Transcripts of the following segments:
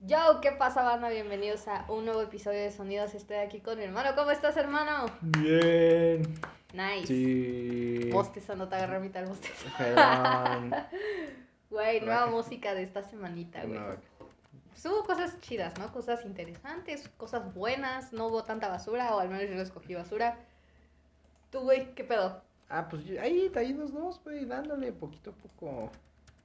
Yo, ¿qué pasa, banda? Bienvenidos a un nuevo episodio de Sonidos. Estoy aquí con mi hermano. ¿Cómo estás, hermano? Bien. Nice. Sí. Bostezo, no te agarré a mitad el bostezo. Güey, nueva música de esta semanita, güey. Pues hubo cosas chidas, ¿no? Cosas interesantes, cosas buenas. No hubo tanta basura, o al menos yo no escogí basura. Tú, güey, ¿qué pedo? Ah, pues ahí, ahí los dos, güey, dándole poquito a poco.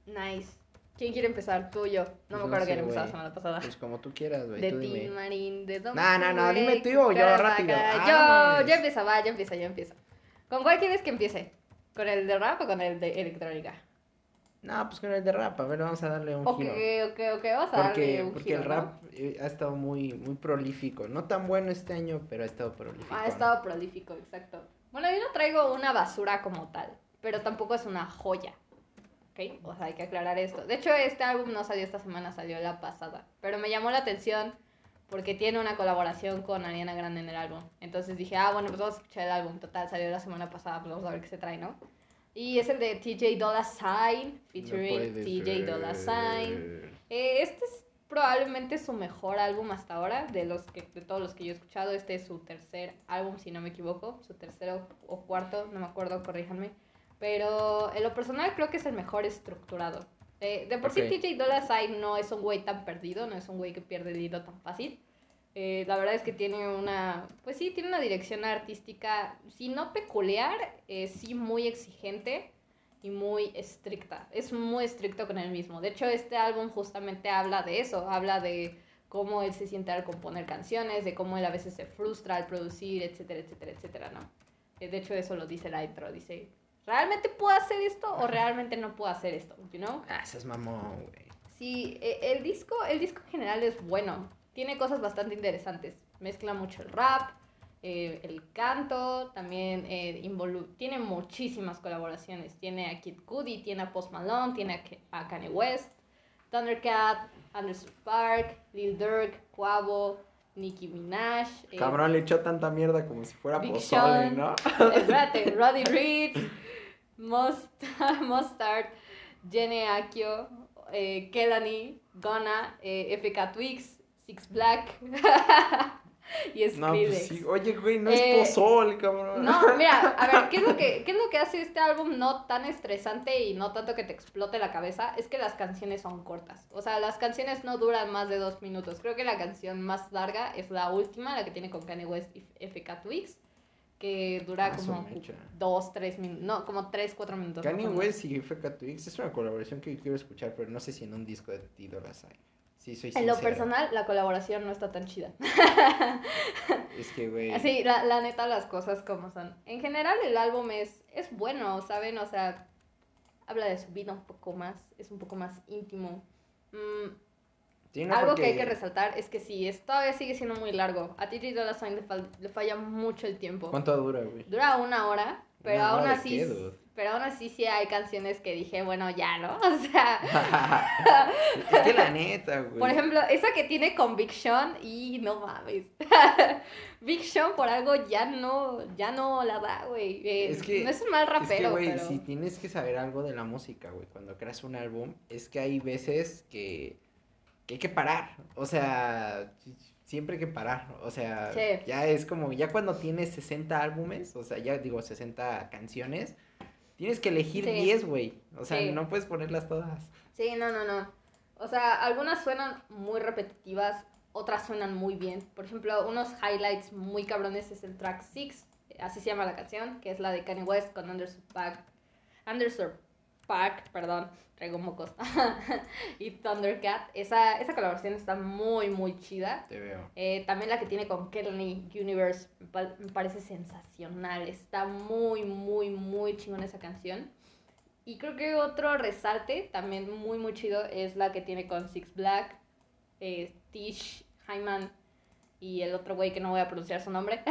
Nice. ¿Quién quiere empezar? Tú o yo. No me acuerdo sé, quién empezó la semana pasada. Pues como tú quieras, güey. De tú Tim dime. Marín, de No, no, no, dime tú o yo, rápido. Yo, Vámonos. yo empiezo, va, yo empiezo, yo empiezo. ¿Con cuál quieres que empiece? ¿Con el de rap o con el de electrónica? No, pues con el de rap, a ver, vamos a darle un Ok, giro. ok, ok, vamos a darle Porque, un porque giro, el ¿no? rap eh, ha estado muy, muy prolífico. No tan bueno este año, pero ha estado prolífico. Ha ¿no? estado prolífico, exacto. Bueno, yo no traigo una basura como tal, pero tampoco es una joya. ¿Ok? O sea, hay que aclarar esto. De hecho, este álbum no salió esta semana, salió la pasada. Pero me llamó la atención porque tiene una colaboración con Ariana Grande en el álbum. Entonces dije, ah, bueno, pues vamos a escuchar el álbum. Total, salió la semana pasada, pues vamos a ver qué se trae, ¿no? Y es el de TJ Dolla Sign, No featuring puede TJ Dolla Sign. Eh, este es probablemente su mejor álbum hasta ahora, de los que, de todos los que yo he escuchado. Este es su tercer álbum, si no me equivoco, su tercero o cuarto, no me acuerdo, corríjanme. Pero en lo personal creo que es el mejor estructurado. Eh, de por Ok. sí TJ Dolla Sign no es un güey tan perdido, no es un güey que pierde el hilo tan fácil. Eh, la verdad es que tiene una, pues sí, tiene una dirección artística, si no peculiar, eh, sí muy exigente y muy estricta. Es muy estricto con él mismo. De hecho, este álbum justamente habla de eso, habla de cómo él se siente al componer canciones, de cómo él a veces se frustra al producir, etcétera, etcétera, etcétera, ¿no? Eh, De hecho, eso lo dice la intro, dice, ¿realmente puedo hacer esto o realmente no puedo hacer esto? You know? Ah, ese es mamón, güey. Sí, e- el disco, el disco en general es bueno. Tiene cosas bastante interesantes. Mezcla mucho el rap, eh, el canto, también eh, involu- tiene muchísimas colaboraciones. Tiene a Kid Cudi, tiene a Post Malone, tiene a, a Kanye West, Thundercat, Anderson Park, Lil Durk, Quavo, Nicki Minaj. eh, Cabrón, le echó tanta mierda como si fuera Big pozole, Sean. ¿no? Espérate, Roddy Rich, Most, Mustard, Jenny Akio, eh, Kelani, Gona, eh, FK Twix, Six Black y No, Skrillex. pues sí. Oye, güey, no Eh, es pozole, cabrón. No, mira, a ver, ¿qué es, lo que, ¿qué es lo que hace este álbum no tan estresante y no tanto que te explote la cabeza? Es que las canciones son cortas. O sea, las canciones no duran más de dos minutos. Creo que la canción más larga es la última, la que tiene con Kanye West y FK Twix, que dura Ah, como dos, tres minutos. No, como tres, cuatro minutos. Kanye. West y FK Twix es una colaboración que quiero escuchar, pero no sé si en un disco de Tito la Sign. Sí, soy En lo personal, la colaboración no está tan chida. Es que, güey. Sí, la, la neta, las cosas como son. En general, el álbum es, es bueno, ¿saben? O sea, habla de su vida un poco más, es un poco más íntimo. Mm, Sí, no, algo porque- que hay que resaltar es que sí, es, todavía sigue siendo muy largo. A TJ Dolla Sign le, fal- le falla mucho el tiempo. ¿Cuánto dura, güey? Dura una hora, pero ¿Una aún hora así... qué, pero aún así sí hay canciones que dije, bueno, ya, ¿no? O sea, es que la neta, güey. Por ejemplo, esa que tiene con Big Sean y no mames. Big Sean por algo ya no, ya no la da, güey. Eh, Es que- no es un mal Es que, rapero, güey, pero... si tienes que saber algo de la música, güey, cuando creas un álbum, es que hay veces que, que hay que parar. O sea, siempre hay que parar. O sea, Sí. ya es como, ya cuando tienes 60 álbumes, o sea, ya digo 60 canciones, tienes que elegir Sí. 10, güey. O sea, Sí. no puedes ponerlas todas. Sí, no, no, no. O sea, algunas suenan muy repetitivas, otras suenan muy bien. Por ejemplo, unos highlights muy cabrones es el track 6, así se llama la canción, que es la de Kanye West con Anderson Paak. Anderson Paak, perdón, traigo mocos. y Thundercat. Esa, esa colaboración está muy, muy chida. Te veo. Eh, también la que tiene con Kelly Universe me pa- me parece sensacional. Está muy, muy, muy chingón esa canción. Y creo que otro resalte, también muy, muy chido, es la que tiene con Six Black, eh, Tish, Hyman y el otro güey que no voy a pronunciar su nombre.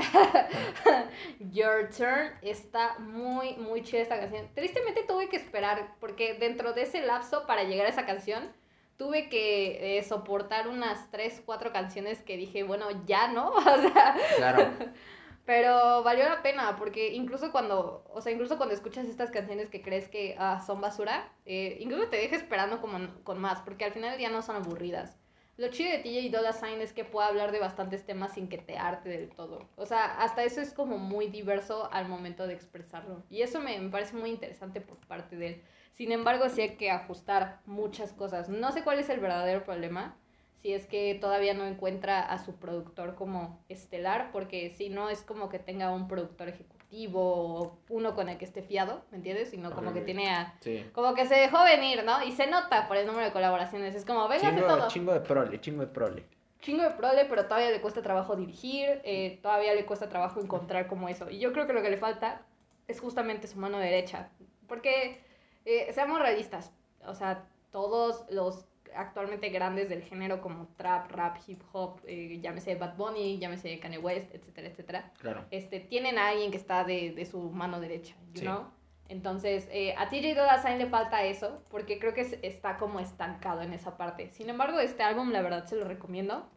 Your Turn. Está muy, muy chida esta canción. Tristemente tuve que esperar, porque dentro de ese lapso para llegar a esa canción, tuve que eh, soportar unas 3, 4 canciones que dije, bueno, ya no. O sea, Claro. Pero valió la pena, porque incluso cuando, o sea, incluso cuando escuchas estas canciones que crees que ah, son basura, eh, incluso te deja esperando como, con más, porque al final del día no son aburridas. Lo chido de TJ Dolla Sign es que puede hablar de bastantes temas sin que te arte del todo. O sea, hasta eso es como muy diverso al momento de expresarlo. Y eso me, me parece muy interesante por parte de él. Sin embargo, sí hay que ajustar muchas cosas. No sé cuál es el verdadero problema. Si es que todavía no encuentra a su productor como estelar, porque si no es como que tenga un productor ejecutivo o uno con el que esté fiado, ¿me entiendes? Sino como que tiene a Sí. como que se dejó venir, ¿no? Y se nota por el número de colaboraciones. Es como, venga, hace Chingo, todo. chingo de prole, chingo de prole. Chingo de prole, pero todavía le cuesta trabajo dirigir, eh, todavía le cuesta trabajo encontrar como eso. Y yo creo que lo que le falta es justamente su mano derecha. Porque, eh, seamos realistas, o sea, todos los actualmente grandes del género como trap, rap, hip hop, eh, llámese Bad Bunny, llámese Kanye West, etcétera, etcétera, Claro. este, tienen a alguien que está de, de su mano derecha, you Sí. know? Entonces, eh, a TJ Dolla Sign le falta eso, porque creo que es- está como estancado en esa parte. Sin embargo, este álbum, la verdad, se lo recomiendo.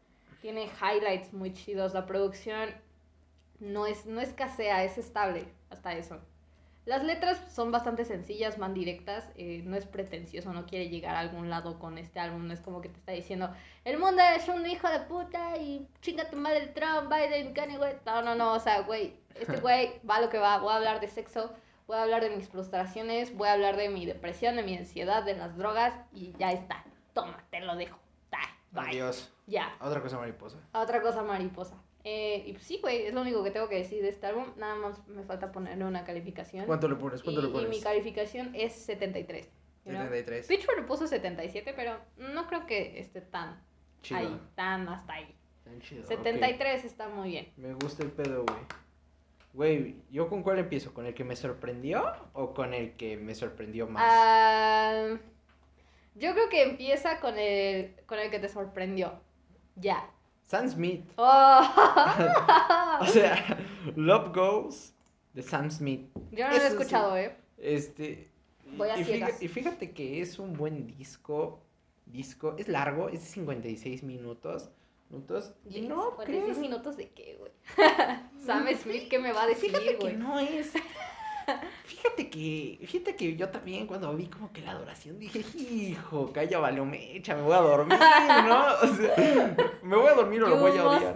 Tiene highlights muy chidos, la producción no, es, no escasea, es estable, hasta eso. Las letras son bastante sencillas, van directas, eh, no es pretencioso, no quiere llegar a algún lado con este álbum, no es como que te está diciendo, el mundo es un hijo de puta y chinga tu madre Trump, Biden, Kanye West. No, no, no, o sea, güey, este güey va a lo que va, voy a hablar de sexo, voy a hablar de mis frustraciones, voy a hablar de mi depresión, de mi ansiedad, de las drogas y ya está. Toma, te lo dejo. Ta, Bye. Adiós. Ya, Otra cosa mariposa. otra cosa mariposa. Eh, y pues sí, güey, es lo único que tengo que decir de este álbum. Nada más me falta ponerle una calificación. ¿Cuánto le pones? ¿Cuánto y, le y pones? mi calificación es 73. you know? 73. Pitchfork le puso 77, pero no creo que esté tan Chido. ahí, tan hasta ahí. Tan chido, ok. 73 está muy bien. Me gusta el pedo, güey. Güey, ¿yo con cuál empiezo? ¿Con el que me sorprendió o con el que me sorprendió más? Ah, yo creo que empieza con el, con el que te sorprendió. Ya. Sam Smith. Oh. O sea, Love Goes de Sam Smith. yo no lo he escuchado, ¿eh? Este. Voy a y, fíjate, y fíjate que es un buen disco. Disco. Es largo, es de 56 minutos. minutos y no 46 crees. minutos de qué, güey. Sam Smith, ¿qué me va a decir, Fíjate que güey? no es. Fíjate que, fíjate que yo también cuando vi como que la adoración dije, hijo, calla valió mecha, me voy a dormir, ¿no? O sea, me voy a dormir o lo voy a odiar.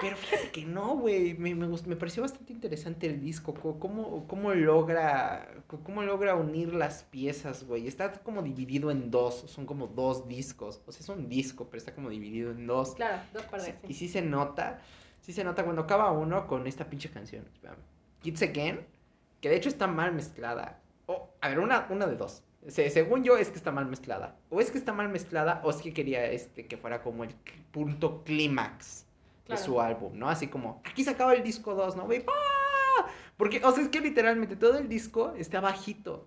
Pero fíjate que no, güey, me, me, me pareció bastante interesante el disco, co- cómo, cómo logra, cómo logra unir las piezas, güey. Está como dividido en dos, son como dos discos, o sea, es un disco, pero está como dividido en dos. Claro, dos partes. Sí, Y sí se nota, sí se nota cuando acaba uno con esta pinche canción. espérame. Kids Again, que de hecho está mal mezclada. O, a ver, una, una de dos. Se- según yo es que está mal mezclada. O es que está mal mezclada o es que quería este que fuera como el punto clímax Claro. de su álbum, ¿no? Así como, aquí se acaba el disco 2, ¿no? ¡Ah! Porque, o sea, es que literalmente todo el disco está bajito.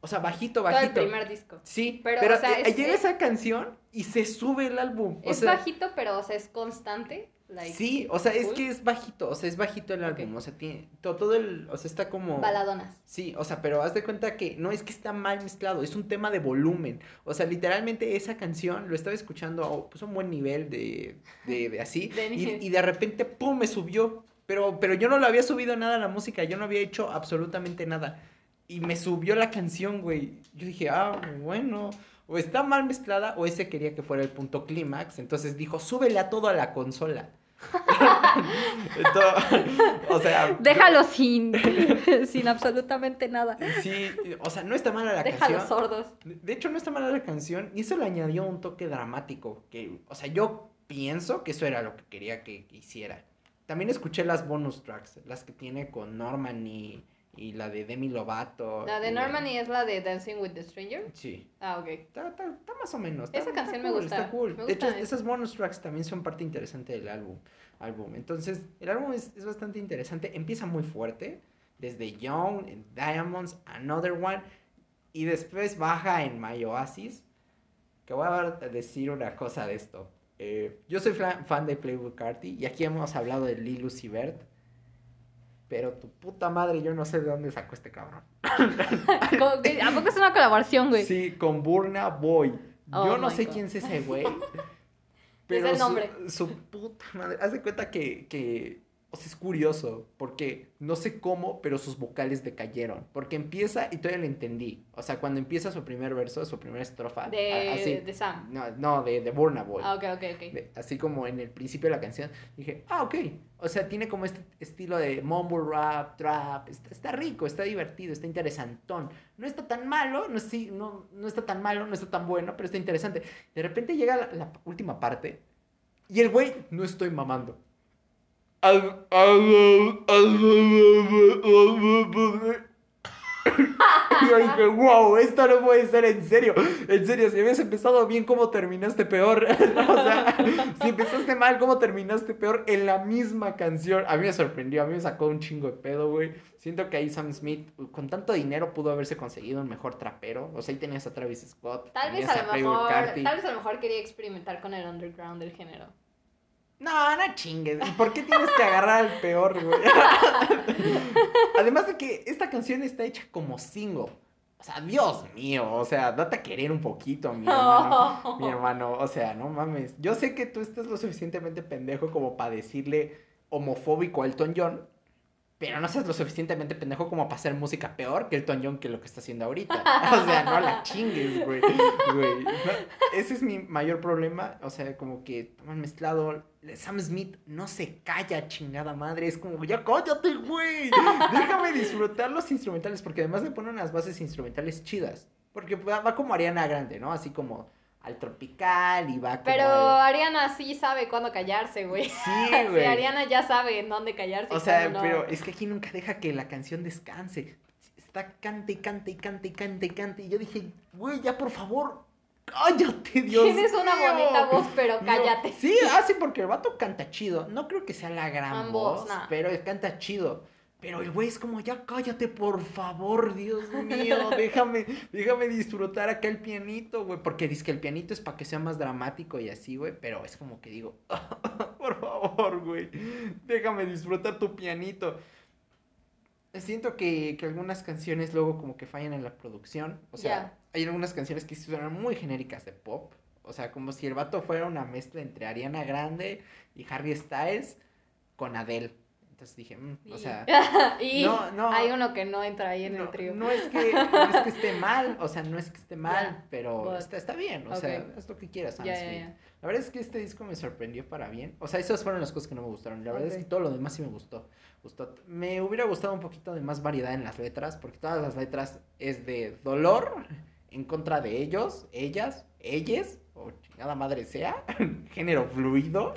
O sea, bajito, Todo el bajito. primer disco. Sí, Pero, pero, o sea, eh, es- llega es- esa canción y se sube el álbum. O Es sea, bajito, pero, o sea, es constante. Like, Sí, o sea, es que es bajito, o sea, es bajito el álbum, o sea, tiene todo, todo el, o sea, está como... Baladonas. Sí, o sea, pero haz de cuenta que no es que está mal mezclado, es un tema de volumen. O sea, literalmente esa canción lo estaba escuchando a pues, un buen nivel de, de, de así, De y, y de repente, ¡pum!, me subió. Pero, pero yo no le había subido nada a la música, yo no había hecho absolutamente nada. Y me subió la canción, güey. Yo dije, ah, bueno, o está mal mezclada o ese quería que fuera el punto clímax. Entonces dijo, súbele a todo a la consola. Entonces, o sea, Déjalo sin, sin absolutamente nada. sí, o sea, no está mala la Déjalo canción. sordos. De hecho, no está mala la canción y eso le añadió un toque dramático. Que, o sea, yo pienso que eso era lo que quería que que hiciera. También escuché las bonus tracks, las que tiene con Norman y, y la de Demi Lovato. La de Normani es la de Dancing with the Stranger. Sí. Ah, ok. Está, está- está más o menos. Esa está canción me cool, gusta, Está cool. me de hecho, gusta esas bonus tracks también son parte interesante del álbum. álbum. Entonces, el álbum es, es bastante interesante. Empieza muy fuerte. Desde Young, Diamonds, Another One. Y después baja en My Oasis. Que voy a decir una cosa de esto. Eh, yo soy fan de Playboy Carti. Y aquí hemos hablado de Lil Uzi Vert. Pero tu puta madre, yo no sé de dónde sacó este cabrón. Que- ¿A poco es una colaboración, güey? Sí, con Burna Boy. Oh Yo no sé God. quién es ese güey. Es el su- nombre. Su, puta madre. Haz de cuenta que, que o sea, es curioso, porque no sé cómo, pero sus vocales decayeron. Porque empieza, y todavía lo entendí. O sea, cuando empieza su primer verso, su primera estrofa. De, así, de Sam. No, no de, de Burna Boy. Ah, ok, ok, ok. De- así como en el principio de la canción, dije, ah, ok. O sea, tiene como este estilo de mumble rap, trap. Está, está rico, está divertido, está interesantón. No está tan malo, no, sí, no, no está tan malo, no está tan bueno, pero está interesante. De repente llega la, la última parte y el güey, no estoy mamando. Y yo dije, wow, esto no puede ser en serio. En serio, si habías empezado bien, ¿cómo terminaste peor? o sea, si empezaste mal, ¿cómo terminaste peor en la misma canción? A mí me sorprendió, a mí me sacó un chingo de pedo, güey. Siento que ahí Sam Smith, con tanto dinero, pudo haberse conseguido un mejor trapero. O sea, ahí tenías a Travis Scott. Tal vez a lo mejor, tal vez a lo mejor quería experimentar con el underground del género. No, no chingues. ¿Y por qué tienes que agarrar al peor, güey? Además de que esta canción está hecha como single. O sea, Dios mío, o sea, date a querer un poquito, mi hermano. Mi hermano, o sea, no mames. Yo sé que tú estás lo suficientemente pendejo como para decirle homofóbico a Elton John, pero no seas lo suficientemente pendejo como para hacer música peor que Elton John que lo que está haciendo ahorita. O sea, no la chingues, güey. Ese es mi mayor problema. O sea, como que toman mezclado. Sam Smith no se calla, chingada madre. Es como, ya cállate, güey. Déjame disfrutar los instrumentales, porque además le ponen unas bases instrumentales chidas. Porque va como Ariana Grande, ¿no? Así como al tropical y va como. Pero al- Ariana sí sabe cuándo callarse, güey. Sí, Sí, güey. Ariana ya sabe en dónde callarse. O sea, no. pero es que aquí nunca deja que la canción descanse. Está cante y cante y cante y cante y cante. Y yo dije, güey, ya por favor, cállate, Dios Tienes una mío". bonita voz, pero No, cállate. Sí, ah, sí, porque el vato canta chido. No creo que sea la gran Ambos, voz, nah. pero canta chido. Pero el güey es como, ya cállate, por favor, Dios mío, déjame, déjame disfrutar acá el pianito, güey. Porque dice que el pianito es para que sea más dramático y así, güey. Pero es como que digo, por favor, güey, déjame disfrutar tu pianito. Siento que, que algunas canciones luego como que fallan en la producción. O sea, hay algunas canciones que suenan muy genéricas de pop. O sea, como si el vato fuera una mezcla entre Ariana Grande y Harry Styles con Adele. Entonces dije, mm, o sea, y no, no. hay uno que no entra ahí en no, el trío. no es que, no es que esté mal, o sea, no es que esté mal, Ya, pero but- está, está bien, o sea, Ok. haz lo que quieras, Sam Smith. ya. La verdad es que este disco me sorprendió para bien. O sea, esas fueron las cosas que no me gustaron. La verdad es Ok. que todo lo demás sí me gustó. gustó. Me hubiera gustado un poquito de más variedad en las letras, porque todas las letras es de dolor en contra de ellos, ellas, ellas, o chingada madre sea, género fluido.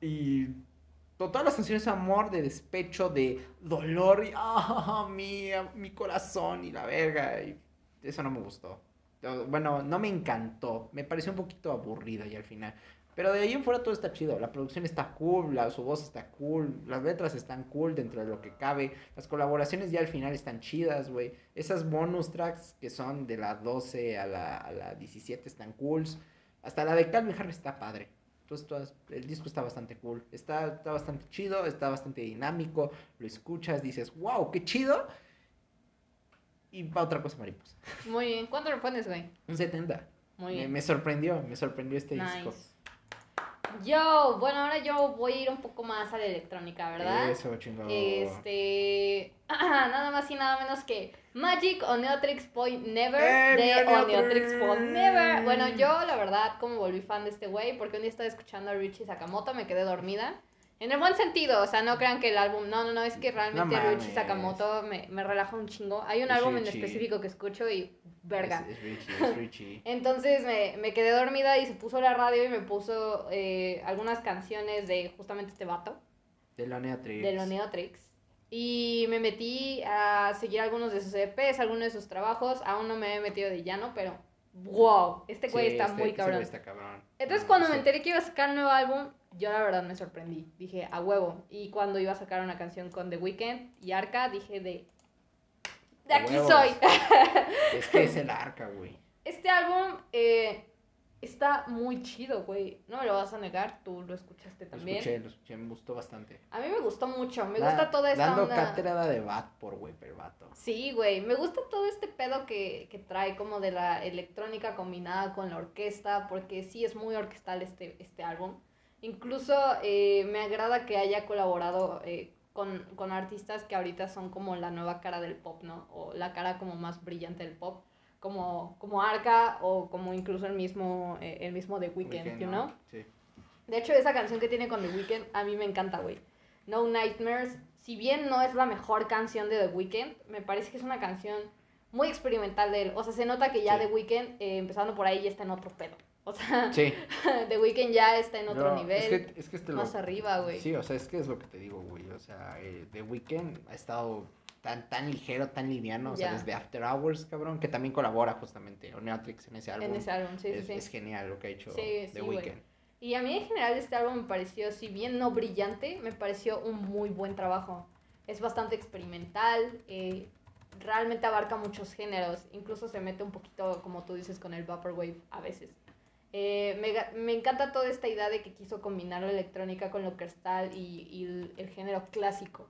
Y todas las canciones de amor, de despecho, de dolor, y ah, mi, corazón y la verga. Y eso no me gustó. Bueno, no me encantó. Me pareció un poquito aburrida y al final. Pero de ahí en fuera todo está chido. La producción está cool, su voz está cool, las letras están cool dentro de lo que cabe. Las colaboraciones ya al final están chidas, güey. Esas bonus tracks que son de la 12 a la, a la 17 están cools. Hasta la de Calvin Harris está padre. Entonces todas- el disco está bastante cool. Está, está bastante chido, está bastante dinámico. Lo escuchas, dices, wow, qué chido. Y va otra cosa, mariposa. Muy bien. ¿Cuánto le pones, güey? Un 70. Muy Me, bien. me sorprendió, me sorprendió este disco. Yo, bueno, ahora yo voy a ir un poco más a la electrónica, ¿verdad? Eso, chingón. Este. nada más y nada menos que Magic Oneotrix Point Never ¡Eh, de! Oneotrix Point Never. Bueno, yo la verdad, como volví fan de este güey, porque un día estaba escuchando a Richie Sakamoto, me quedé dormida. En el buen sentido, o sea, no crean que el álbum. No, no, no, es que realmente No Richie mames. Sakamoto me, me relaja un chingo. Hay un Es álbum en específico que escucho y. Verga. Es, es Richie, es Richie. Entonces me, me quedé dormida y se puso la radio y me puso eh, algunas canciones de justamente este vato, de la Neatrix. de los Neotrix. Y me metí a seguir algunos de sus EPs, algunos de sus trabajos. Aún no me he metido de llano, pero wow, este güey Sí, está este- muy ese cabrón. está cabrón. Entonces No, cuando sí. me enteré que iba a sacar un nuevo álbum, yo la verdad me sorprendí. Dije, a huevo. Y cuando iba a sacar una canción con The Weeknd y Arca, dije de... De A aquí huevos. soy. Es que es el arca, güey. Este álbum eh, está muy chido, güey. No me lo vas a negar, tú lo escuchaste Lo también. escuché, lo escuché, me gustó bastante. A mí me gustó mucho, me gusta toda esta Dando onda. cátedra de bat por güey, vato. Sí, güey, me gusta todo este pedo que, que trae como de la electrónica combinada con la orquesta, porque sí es muy orquestal este, este álbum. Incluso eh, me agrada que haya colaborado eh, con, con artistas que ahorita son como la nueva cara del pop, ¿no? O la cara como más brillante del pop, como, como Arca o como incluso el mismo, eh, el mismo The Weeknd, Weeknd, you ¿no? know? Sí. De hecho, esa canción que tiene con The Weeknd a mí me encanta, güey. No Nightmares, si bien no es la mejor canción de The Weeknd, me parece que es una canción muy experimental de él. O sea, se nota que ya Sí. The Weeknd, eh, empezando por ahí, ya está en otro pedo. O sea, Sí. The Weeknd ya está en otro No, nivel, Es que, es que este lo- más arriba, güey. Sí, o sea, es que es lo que te digo, güey. O sea, eh, The Weeknd ha estado tan, tan ligero, tan liviano. O sea, desde After Hours, cabrón, que también colabora justamente Oneatrix en ese álbum. en ese álbum, sí, es, sí, es genial lo que ha hecho Sí, The sí. Weeknd. Y a mí en general este álbum me pareció, si bien no brillante, me pareció un muy buen trabajo. Es bastante experimental, eh, realmente abarca muchos géneros, incluso se mete un poquito, como tú dices, con el Vaporwave a veces. Eh, me, me encanta toda esta idea de que quiso combinar la electrónica con lo cristal y, y el, el género clásico.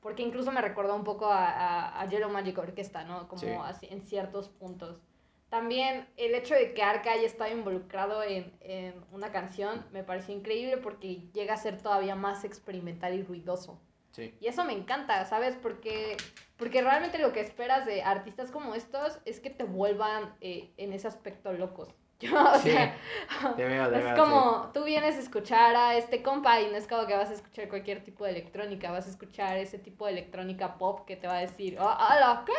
Porque incluso me recordó un poco a, a, a Yellow Magic Orchestra, ¿no? Como Sí. así, en ciertos puntos. También el hecho de que Arca haya estado involucrado en, en una canción me pareció increíble porque llega a ser todavía más experimental y ruidoso. Sí. Y eso me encanta, ¿sabes? Porque, porque realmente lo que esperas de artistas como estos es que te vuelvan eh, en ese aspecto locos. Yo, o Sí, sea, Te veo, te es veo, como tú vienes a escuchar a este compa y no es como que vas a escuchar cualquier tipo de electrónica, vas a escuchar ese tipo de electrónica pop que te va a decir, oh, hola, ¿qué?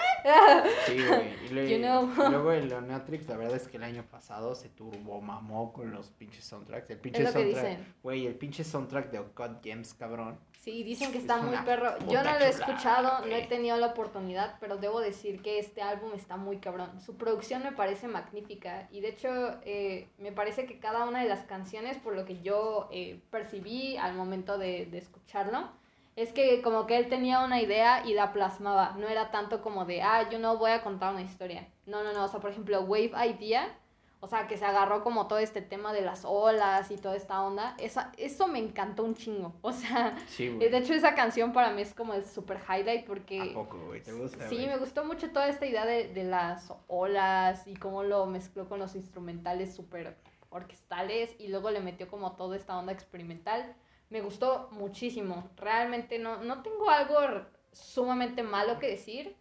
Sí, güey. Y, lue- You know. y luego el Oneatrix, la verdad es que el año pasado se turbo mamó con los pinches soundtracks. El pinche Es lo que soundtrack. dicen. Güey, el pinche soundtrack de Ocot Gems, cabrón. Sí, dicen que Es está muy una perro. Yo no lo he escuchado, no he tenido la oportunidad, pero debo decir que este álbum está muy cabrón. Su producción me parece magnífica y de hecho eh, me parece que cada una de las canciones, por lo que yo eh, percibí al momento de, de escucharlo, es que como que él tenía una idea y la plasmaba. No era tanto como de, ah, yo no voy a contar una historia. No, no, no. O sea, por ejemplo, Wave Idea. O sea, que se agarró como todo este tema de las olas y toda esta onda. Esa, eso me encantó un chingo. O sea, Sí, de hecho esa canción para mí es como el super highlight ¿A porque... poco, güey? ¿Te gusta, Sí, me gustó mucho toda esta idea de, de las olas y cómo lo mezcló con los instrumentales súper orquestales y luego le metió como toda esta onda experimental. Me gustó muchísimo. Realmente no, no tengo algo sumamente malo que decir.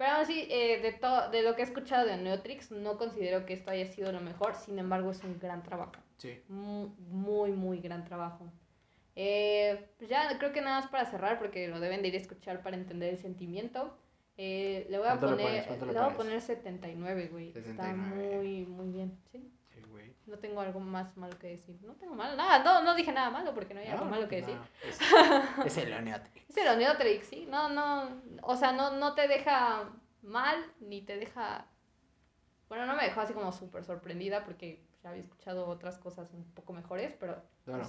Pero aún así, eh, de, todo de lo que he escuchado de Neotrix, no considero que esto haya sido lo mejor. Sin embargo, es un gran trabajo. Sí. Mu- Muy, muy gran trabajo. Eh, pues ya creo que nada más para cerrar, porque lo deben de ir a escuchar para entender el sentimiento. Eh, le voy a ¿Cuánto le poner, pones? ¿Cuánto le le voy a poner 79, güey. Está 79. muy, muy bien, ¿sí? No tengo algo más malo que decir. No tengo malo, nada, no, no dije nada malo porque no hay algo malo que decir. no, Es, es el Oneatrix. Es el Oneotrix, sí. No, no, o sea, no, no te deja mal, ni te deja... Bueno, no me dejó así como súper sorprendida porque ya había escuchado otras cosas un poco mejores, pero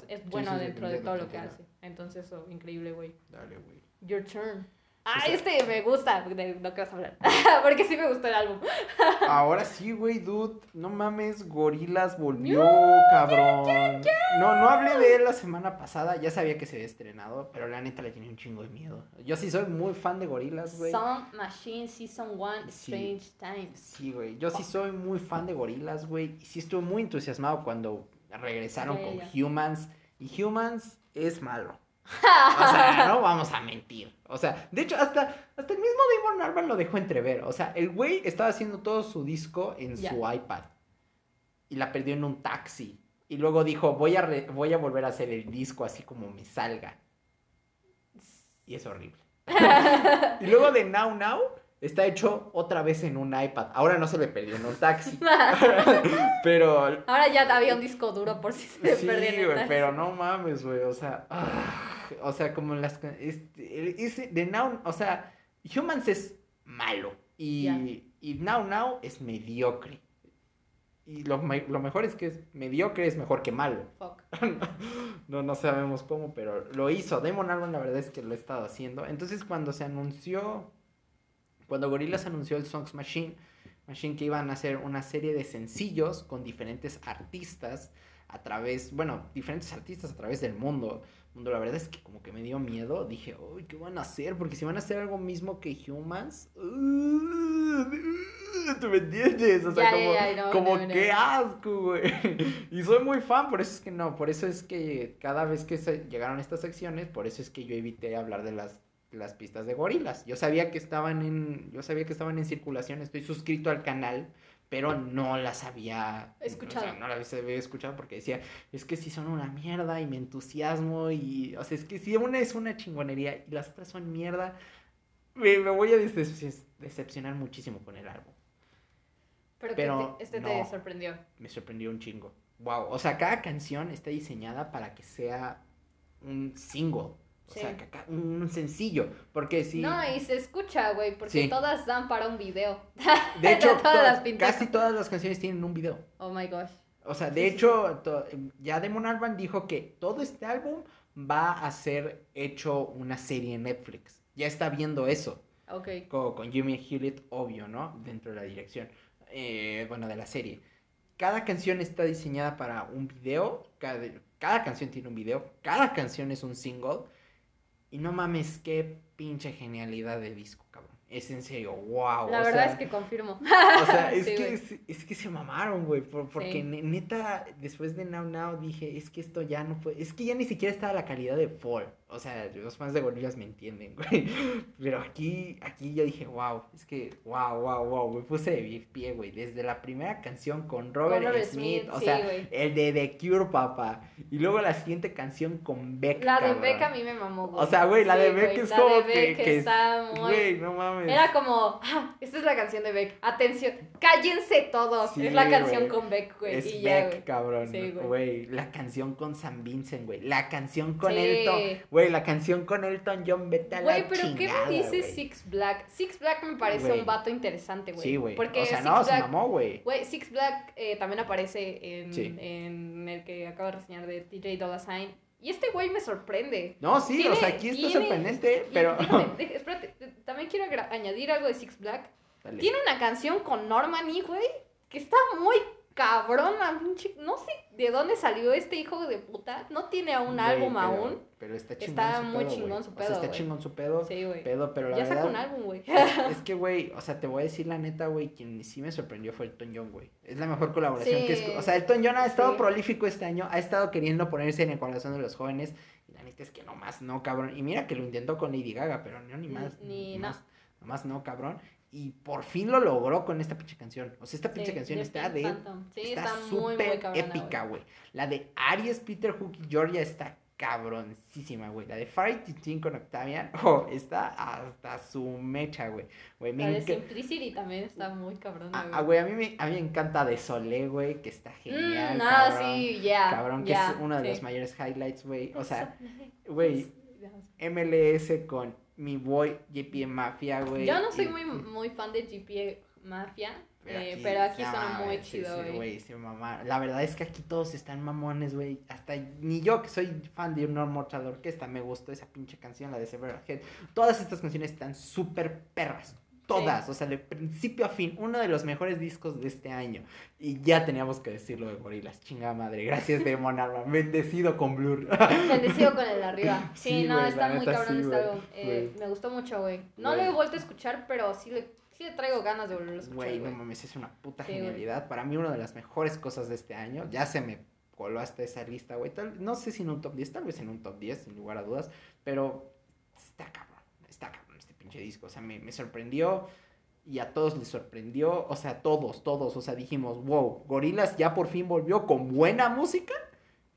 es, bueno sí, sí, dentro de todo lo que hace. Entonces, eso, increíble, güey. Dale, güey. Your turn. Ah, sea- este me gusta de lo que vas a hablar. porque sí me gustó el álbum. Ahora sí, güey, dude. No mames, Gorilas volvió, cabrón. No, no hablé de él la semana pasada. Ya sabía que se había estrenado, pero la neta le tenía un chingo de miedo. Yo sí soy muy fan de Gorilas, güey. Sound Machine Season 1 Sí. Strange Times. Sí, güey. Yo sí soy muy fan de Gorilas, güey. Y sí estuve muy entusiasmado cuando regresaron con. Humans. Y Humans es malo. O sea, no vamos a mentir. O sea, de hecho, hasta, hasta el mismo Damon Albarn lo dejó entrever. O sea, el güey estaba haciendo todo su disco en su iPad. Y la perdió en un taxi. Y luego dijo, voy a, re- voy a volver a hacer el disco así como me salga. Y es horrible. y luego de Now Now está hecho otra vez en un iPad. Ahora no se le perdió en un taxi. pero Ahora ya había un disco duro por si se Sí, perdía el güey, taxi. pero no mames, güey, o sea, ah, o sea, como las, este, ese de Now, o sea, Humans es malo y, y Now Now es mediocre. Y lo, lo mejor es que es mediocre es mejor que malo. Fuck. No, no sabemos cómo, pero lo hizo. Damon Albarn la verdad es que lo ha estado haciendo. Entonces cuando se anunció, cuando Gorillaz anunció el Songs Machine, Machine que iban a hacer una serie de sencillos con diferentes artistas a través, bueno, diferentes artistas a través del mundo. Mundo. La verdad es que como que me dio miedo. Dije, uy, ¿qué van a hacer? Porque si van a hacer algo mismo que Humans... ¿Tú me entiendes? O sea, como, ya, ya, no, como no, no. qué asco, güey. Y soy muy fan, por eso es que no, por eso es que cada vez que se llegaron estas secciones, por eso es que yo evité hablar de las, las pistas de gorilas. Yo sabía que estaban en, yo sabía que estaban en circulación, estoy suscrito al canal, pero no las había Escuchado. o sea, no las había escuchado porque decía, es que sí son una mierda y me entusiasmo y, o sea, es que si una es una chingonería y las otras son mierda, me, me voy a decep- decepcionar muchísimo con el álbum Pero, Pero que te- este te sorprendió. me sorprendió un chingo. Wow, o sea, cada canción está diseñada para que sea un single. O Sí. sea, un sencillo. Porque si. No, y se escucha, güey, porque Sí. todas dan para un video. de hecho, todas todas- casi todas las canciones tienen un video. Oh my gosh. O sea, de Sí, hecho, ya Demon Albarn dijo que todo este álbum va a ser hecho una serie en Netflix. Ya está viendo eso. Ok. con, con Jimmy Hewlett, obvio, ¿no? Dentro de la dirección, eh, bueno, de la serie. Cada canción está diseñada para un video, cada, cada canción tiene un video, cada canción es un single. Y no mames, qué pinche genialidad de disco, cabrón. Es en serio, wow. La o verdad sea, es que confirmo. o sea, es, Sí, que, es, es que se mamaron, güey. por- porque Sí. neta, después de Now Now dije, es que esto ya no puede. Es que ya ni siquiera estaba la calidad de Fall. O sea, los fans de Gorillaz me entienden, güey. Pero aquí, aquí yo dije, wow. Es que, wow, wow, wow. Me puse de pie, güey. Desde la primera canción con Robert, Smith. Smith, o sí, sea, güey. el de The Cure, papá. Y luego la siguiente canción con Beck. La de. Beck a mí me mamó, güey. O sea, güey, la Sí, de Beck es la como de Beck que está muy... Güey, no mames. Era como, ah, esta es la canción de Beck. Atención, cállense todos. Sí, es la canción con Beck, güey. Es y ya, Beck, güey. cabrón. Sí, güey. La canción con San Vincent, güey. La canción con Sí. Elton. Güey, la canción con Elton John, vete a la Güey, pero chingada, ¿qué me dice güey. Six Black? Six Black me parece Güey. un vato interesante, güey. Sí, güey. Porque O sea, Six no, se Black, mamó, güey. Güey, Six Black eh, también aparece en, Sí. en el que acabo de reseñar de DJ Dolla Sign. Y este güey me sorprende. No, sí, o sea, aquí está tiene- sorprendente, y- pero. espérate, también quiero añadir algo de Six Black. Dale. Tiene una canción con Normani, güey, que está muy cabrona. pinche- No sé de dónde salió este hijo de puta. No tiene Güey, álbum pero- aún. Pero está chingón. Está su muy pedo, chingón su O sea, pedo, está chingón su pedo. Sí, güey. Pedo, pero la Ya verdad. un álbum, güey. Es, es que, güey, o sea, te voy a decir la neta, güey, quien sí me sorprendió fue Elton John, güey. Es la mejor colaboración Sí. que es. O sea, Elton John ha estado Sí. prolífico este año, ha estado queriendo ponerse en el corazón de los jóvenes. Y la neta es que nomás no, cabrón. Y mira que lo intentó con Lady Gaga, pero no, ni Ni- más. ni nomás, nomás no, cabrón. Y por fin lo logró con esta pinche canción. O sea, esta pinche Sí, canción está Pink de. Sí, está súper épica, güey. La de Aries, Peter Hook y Georgia está cabroncísima, güey. La de Fire Team con Octavian, oh, está hasta su mecha, güey. Güey, me La de Simplicity también está muy cabrona, Ah, güey. ah, güey, a mí, me, a mí me encanta de Solé, güey, que está genial. Mm, ah, cabrón. sí, ya. Cabrón, que es uno de sí. los mayores highlights, güey. O sea, güey. MLS con mi boy JP Mafia, güey. Yo no soy y- muy, muy fan de GP Mafia, Pero eh, aquí, pero aquí suena muy sí, chido, sí, güey. güey. sí, mamá. La verdad es que aquí todos están mamones, güey. Hasta ni yo, que soy fan de Honor Mortal Orquesta, me gustó esa pinche canción, la de Several Head. Todas estas canciones están súper perras. Todas, o sea, de principio a fin, uno de los mejores discos de este año. Y ya teníamos que decirlo de Gorilas, chingada madre. Gracias, Demon Albarn. Bendecido con Blur. Bendecido con el de arriba. Sí, Sí, no, güey, está muy neta, cabrón sí, este álbum. Eh, me gustó mucho, güey. No Güey. lo he vuelto a escuchar, pero sí le, sí le traigo ganas de volverlo a escuchar, Güey, no mames, es una puta Sí, genialidad. Para mí, una de las mejores cosas de este año. Ya se me coló hasta esa lista, güey. No sé si en un top 10, tal vez en un top 10, sin lugar a dudas. Pero está cabrón, pinche disco. O sea, me, me sorprendió y a todos les sorprendió. O sea, todos, todos. O sea, dijimos, wow, Gorilas ya por fin volvió con buena música.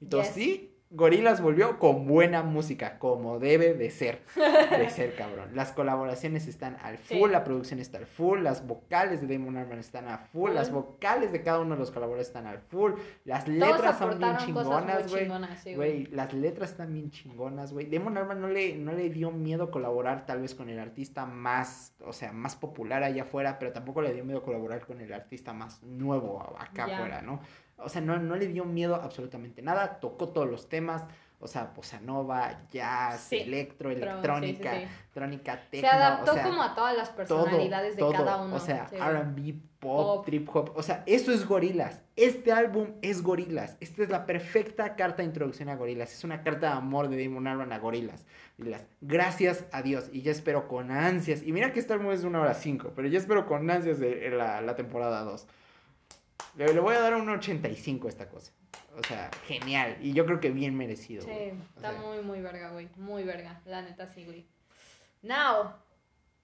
Yes. sí, Gorilas volvió con buena música, como debe de ser. De ser, cabrón. Las colaboraciones están al full, Sí. la producción está al full, las vocales de Damon Albarn están a full, las vocales de cada uno de los colaboradores están al full, las Todos letras son bien chingonas, güey. sí, las letras están bien chingonas, güey. Damon Albarn no le, no le dio miedo colaborar tal vez con el artista más, o sea, más popular allá afuera, pero tampoco le dio miedo colaborar con el artista más nuevo acá afuera, ¿no? O sea, no, no le dio miedo absolutamente nada, tocó todos los temas. O sea, bossa nova, jazz, Sí, electro, pero- sí, sí, electrónica, electrónica, Se techno, adaptó o sea, como a todas las todo, personalidades de todo, cada uno. O sea. R&B, pop, Pop. trip hop, o sea, eso es Gorilas. Este álbum es Gorilas. Esta es la perfecta carta de introducción a Gorilas. Es una carta de amor de Damon Albarn a Gorilas. Gracias a Dios. Y ya espero con ansias. Y mira que este álbum es de una hora cinco, pero ya espero con ansias de la, la temporada 2. Le, le voy a dar un 85 a esta cosa. O sea, genial. Y yo creo que bien merecido. Sí, güey. Está sea, muy, muy verga, güey. Muy verga. La neta, sí, güey. Now,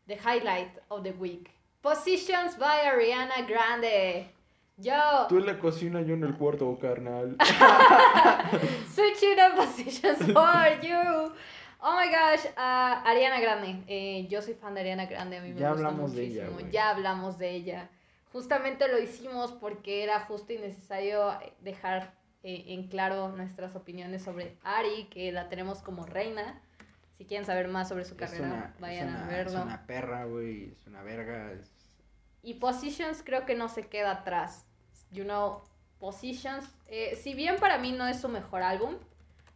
the highlight of the week. Positions by Ariana Grande. Yo, Tú en la cocina, yo en el cuarto, carnal. switching up positions for you. Oh my gosh, ah, Ariana Grande. Eh, yo soy fan de Ariana Grande, a mí me Ya gusta hablamos de ella, muchísimo. ya hablamos de ella. Justamente lo hicimos porque era justo y necesario dejar eh, en claro nuestras opiniones sobre Ari, que la tenemos como reina. Si quieren saber más sobre su carrera, una, vayan es a una- verlo. Es una perra, güey. Es una verga. es- Y Positions creo que no se queda atrás. You know, Positions, eh, si bien para mí no es su mejor álbum,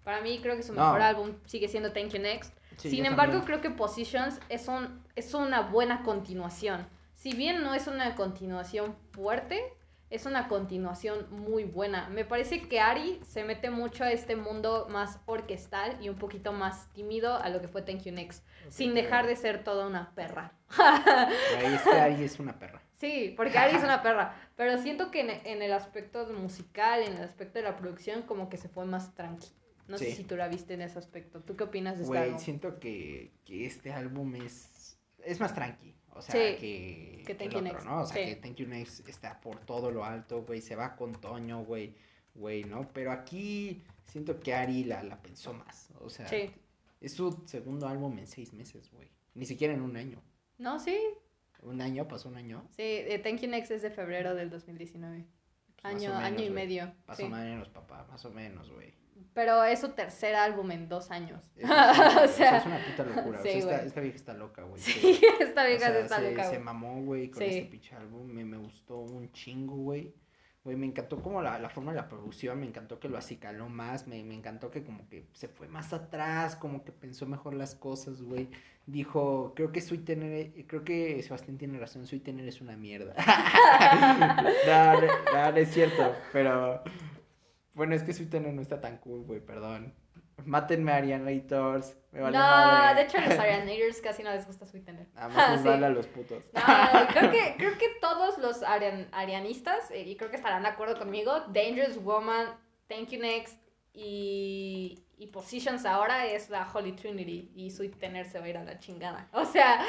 para mí creo que su No. mejor álbum sigue siendo Thank You Next. Sí, Sin embargo, también. creo que Positions es, un, es una buena continuación. Si bien no es una continuación fuerte, es una continuación muy buena. Me parece que Ari se mete mucho a este mundo más orquestal y un poquito más tímido a lo que fue Thank You Next, sin dejar de ser toda una perra. Güey, es que Ari es una perra. Sí, porque Ari es una perra. Pero siento que en, en el aspecto musical, en el aspecto de la producción, como que se fue más tranqui. No sé Sí. si tú la viste en ese aspecto. ¿Tú qué opinas de este Güey, álbum? siento que, que este álbum es, es más tranqui. O sea, Sí, que, que Thank el You otro, Next, ¿no? O sea, sí. que Thank You Next está por todo lo alto, güey. Se va con Toño, güey. Güey, ¿no? Pero aquí siento que Ari la, la pensó más. O sea, Sí. es su segundo álbum en seis meses, güey. Ni siquiera en un año. No, sí. ¿Un año? ¿Pasó un año? Sí, eh, Thank You Next es de febrero del 2019. Pues año, menos, año y medio. Más o menos, papá. Más o menos, güey. Pero es su tercer álbum en dos años. O sea, es una puta locura. sí, o sea, esta, vieja está loca, güey. sí, esta O vieja sea, está se, loca. se mamó, güey, con Sí. este pinche álbum. Me, me gustó un chingo, güey. Güey, me encantó como la, la forma de la producción, me encantó que lo acicaló más, me, me encantó que como que se fue más atrás, como que pensó mejor las cosas, güey. Dijo, creo que Sweet Tener, creo que Sebastián tiene razón, Sweet Tener es una mierda. no, no, no, no es cierto, pero... Bueno, es que Tener no está tan cool, güey, perdón. Mátenme Arianators, me vale no, madre. de hecho a los Arianators casi no les gusta Sweet Tener. Nada más les Sí. vale a los putos. No, creo que, creo que todos los arian- arianistas, eh, y creo que estarán de acuerdo conmigo, Dangerous Woman, Thank You Next y, y Positions ahora es la Holy Trinity y Sweet Tener se va a ir a la chingada. O sea,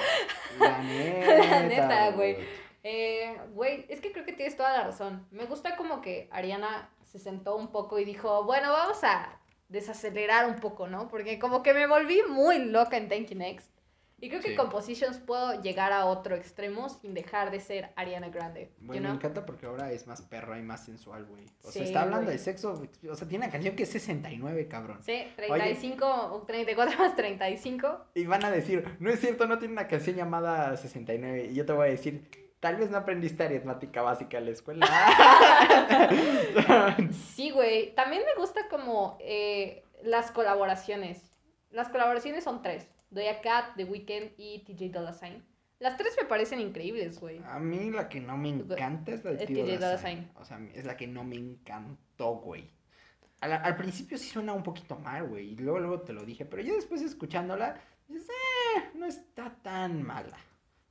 La neta, La neta, güey. eh, güey, es que creo que tienes toda la razón. Me gusta como que Ariana se sentó un poco y dijo, bueno, vamos a desacelerar un poco, ¿no? Porque como que me volví muy loca en Thank You Next. Y creo que Sí. con Positions puedo llegar a otro extremo sin dejar de ser Ariana Grande. Bueno, know? me encanta porque ahora es más perra y más sensual, güey. O sea, Sí, está hablando güey. de sexo, o sea, tiene una canción que es 69, cabrón. Sí, 35 o 34 más 35. Y van a decir, no es cierto, no tiene una canción llamada 69. Y yo te voy a decir, tal vez no aprendiste aritmética básica en la escuela. Sí, güey. También me gusta como eh, las colaboraciones. Las colaboraciones son tres. Doja Cat, The Weeknd y TJ Dolla Sign. Las tres me parecen increíbles, güey. a mí la que no me encanta es la de Tío TJ Dolla Dolla Sign. Sign. O sea, es la que no me encantó, güey. Al, al principio sí suena un poquito mal, güey. Y luego, luego te lo dije. Pero ya después escuchándola, dices, eh, no está tan mala.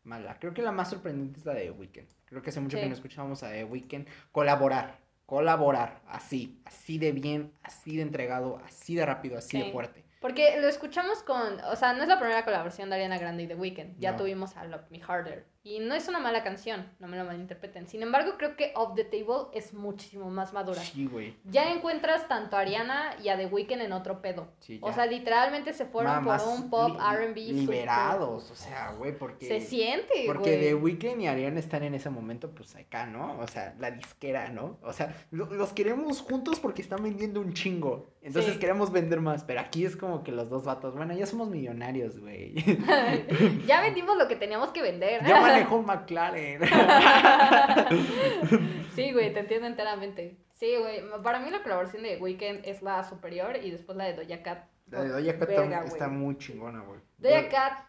Mala. Creo que la más sorprendente es la de The Weeknd. Creo que hace mucho Sí. que no escuchábamos a The Weeknd colaborar. Colaborar. Así. Así de bien, así de entregado, así de rápido, así de fuerte. Porque lo escuchamos con. O sea, no es la primera colaboración de Ariana Grande y The Weeknd. Ya No. tuvimos a Love Me Harder. Y no es una mala canción, no me lo malinterpreten. Sin embargo, creo que Off the Table es muchísimo más madura. Sí, güey. Ya encuentras tanto a Ariana y a The Weeknd en otro pedo. Sí, O ya. sea, literalmente se fueron por un pop RB. Liberados, o sea, güey, porque... Se siente, Porque güey. The Weeknd y Ariana están en ese momento, pues acá, ¿no? O sea, la disquera, ¿no? O sea, lo- los queremos juntos porque están vendiendo un chingo. Entonces Sí. queremos vender más, pero aquí es como que los dos vatos, bueno, ya somos millonarios, güey. ya vendimos lo que teníamos que vender. ya manejó un McLaren. sí, güey, te entiendo enteramente. Sí, güey. Para mí la colaboración de Weekend es la superior y después la de Doja Cat. La de Doja Cat Verga, está muy chingona, güey. Doja Cat.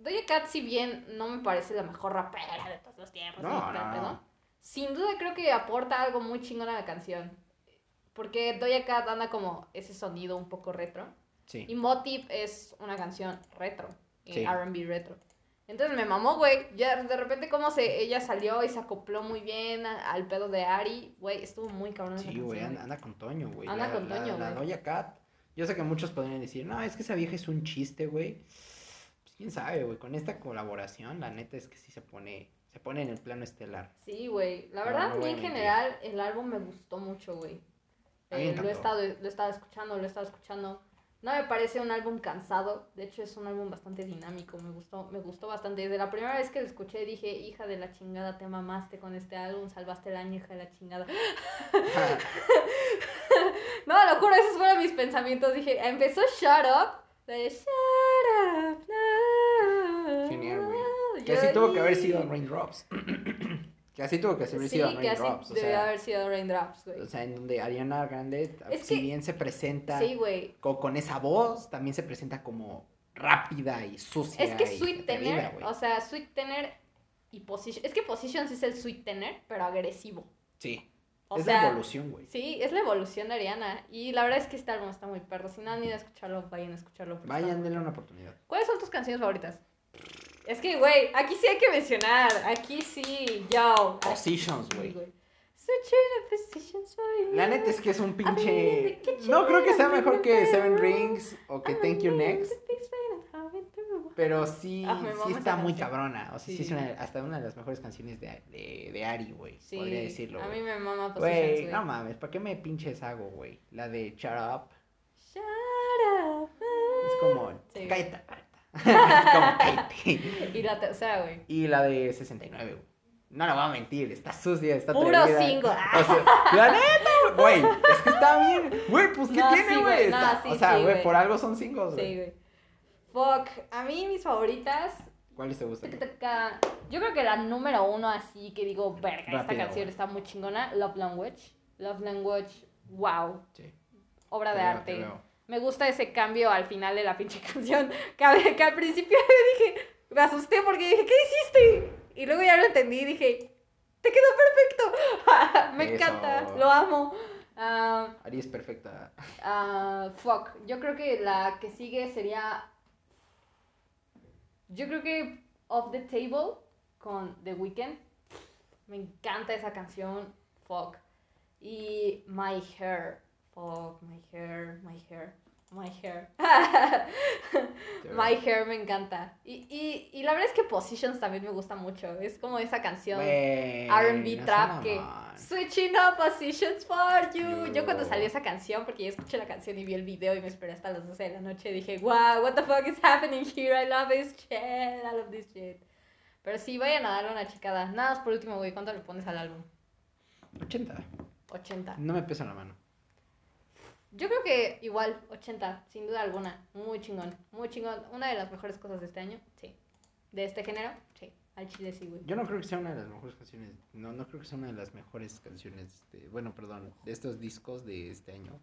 Doja Cat, si bien no me parece la mejor rapera de todos los tiempos, no. sin duda creo que aporta algo muy chingón a la canción. Porque Doja Cat anda como ese sonido un poco retro. Sí. Y Motive es una canción retro, eh, Sí. R&B retro. Entonces me mamó, güey. Ya de repente como se, ella salió y se acopló muy bien a- al pedo de Ari, güey, estuvo muy cabrón Sí, güey, anda, anda con Toño, güey. Anda La- con la- Toño, La, güey. Doja Cat. Yo sé que muchos podrían decir, no, es que esa vieja es un chiste, güey. Pues quién sabe, güey. Con esta colaboración, la neta es que sí se pone, se pone en el plano estelar. Sí, güey. La verdad, no a mí en general el álbum me gustó mucho, güey. Eh, lo, he estado, lo he estado escuchando, lo he estado escuchando. No me parece un álbum cansado, de hecho es un álbum bastante dinámico, me gustó, me gustó bastante. Desde la primera vez que lo escuché dije, hija de la chingada, te mamaste con este álbum, salvaste el año, hija de la chingada. No, lo juro, esos fueron mis pensamientos. Dije, empezó Shut Up. de Shut Up. no". Genial, güey. Que así tuvo que haber sido Raindrops. Que así tuvo que haber Sí, sido así Raindrops. Sea, haber sido Raindrops, güey. o sea, en donde Ariana Grande, Es si que- bien se presenta Sí, con, esa voz, también se presenta como rápida y sucia. Es que Sweet Tener, o sea, Sweet Tener y Position. Es que Positions es el Sweet Tener, pero agresivo. Sí. O es sea, la evolución, güey. Sí, es la evolución de Ariana. Y la verdad es que este álbum está muy perro. Si no han ido a escucharlo, vayan a escucharlo. Vayan, denle una oportunidad. ¿Cuáles son tus canciones favoritas? Es que, güey, aquí sí hay que mencionar. Aquí sí, yo. Positions, güey. La neta es que es un pinche. No creo que sea mejor que Seven. Rings o que Thank You Next. through. Pero sí, Ah, sí está muy cabrona. O sea, sí, Sí. es una, hasta una de las mejores canciones de, de, de Ari, güey. Sí, podría decirlo. a mí me mama Positions, Güey, no mames, ¿para qué me pinches hago, güey? La de Shut Up. Shut up. Es como. Cállate, como. Y la tercera, güey. Y la de 69, güey. No le voy a mentir, está sucia, está Puro atrevida. single. O sea, la neta, güey, es que está bien. Güey, pues ¿qué No, tiene, güey? no, sí, o sea, güey, por algo son singles, güey. Sí, güey. Fuck. A mí mis favoritas. ¿Cuáles te gustan? Yo creo que la número uno así que digo, verga, esta canción está muy chingona. Love Language. Love Language, wow. Sí. Obra de arte. Me gusta ese cambio al final de la pinche canción. Que, a- que al principio me dije, me asusté porque dije, ¿qué hiciste? Y luego ya lo entendí y dije, te quedó perfecto. me Eso. encanta, lo amo. Ah, Ari es perfecta. ah, fuck, yo creo que la que sigue sería. Yo creo que Off the Table con The Weeknd. Me encanta esa canción. Fuck. Y My Hair. Fuck, My Hair, My Hair, My Hair. My. Hair me encanta. Y, y, y la verdad es que Positions también me gusta mucho. Es como esa canción. R&B no trap que. Switching up positions for you. Yo. Yo cuando salió esa canción, porque yo escuché la canción y vi el video y me esperé hasta las 12 de la noche, dije, wow, what the fuck is happening here? I love this shit, I love this shit. Pero sí, vayan a darle una checada. Nada más por último, güey, ¿cuánto le pones al álbum? 80. 80. No me pesa la mano. Yo creo que igual, 80, sin duda alguna. Muy chingón, muy chingón. Una de las mejores cosas de este año, sí. De este género, sí. Al chile sí, güey. Yo no creo que sea una de las mejores canciones. No, no creo que sea una de las mejores canciones. De, bueno, perdón, de estos discos de este año.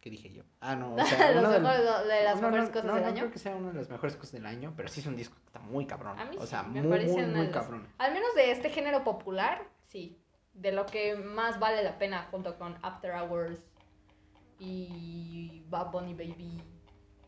¿Qué dije yo? Ah, no, o sea, Los uno de, mejores- de las no, no, mejores no, cosas no, del no año. creo que sea una de las mejores cosas del año, pero sí es un disco que está muy cabrón. A mí o sí, sea, me muy, parece muy, una muy de las- cabrón. Al menos de este género popular, sí. De lo que más vale la pena junto con After Hours y Bad Bunny Baby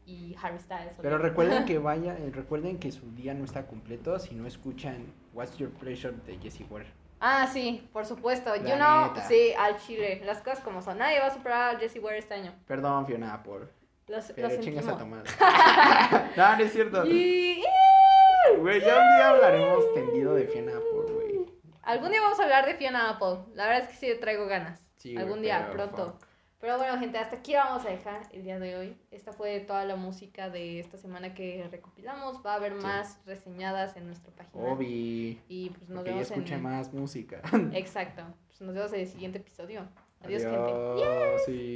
y Harry Styles. Pero recuerden que vaya, eh, recuerden que su día no está completo si no escuchan What's Your Pleasure de Jessie Ware. Ah, sí, por supuesto. La You know, neta. sí, al chile. Las cosas como son. Nadie va a superar a Jessie Ware este año. Perdón, Fiona, por. Los, lo Pero chingas a tomar. no, no es cierto. Y... Güey, ya un día hablaremos tendido de Fiona Apple, güey. Algún día vamos a hablar de Fiona Apple. La verdad es que sí traigo ganas. Sí, Algún día, pronto. fuck. Pero bueno, gente, hasta aquí vamos a dejar el día de hoy. Esta fue toda la música de esta semana que recopilamos. Va a haber Sí. más reseñadas en nuestra página. Obi. Y pues nos Porque ya vemos escuché en... más música. Exacto. Pues nos vemos en el siguiente episodio. Adiós, gente. Sí.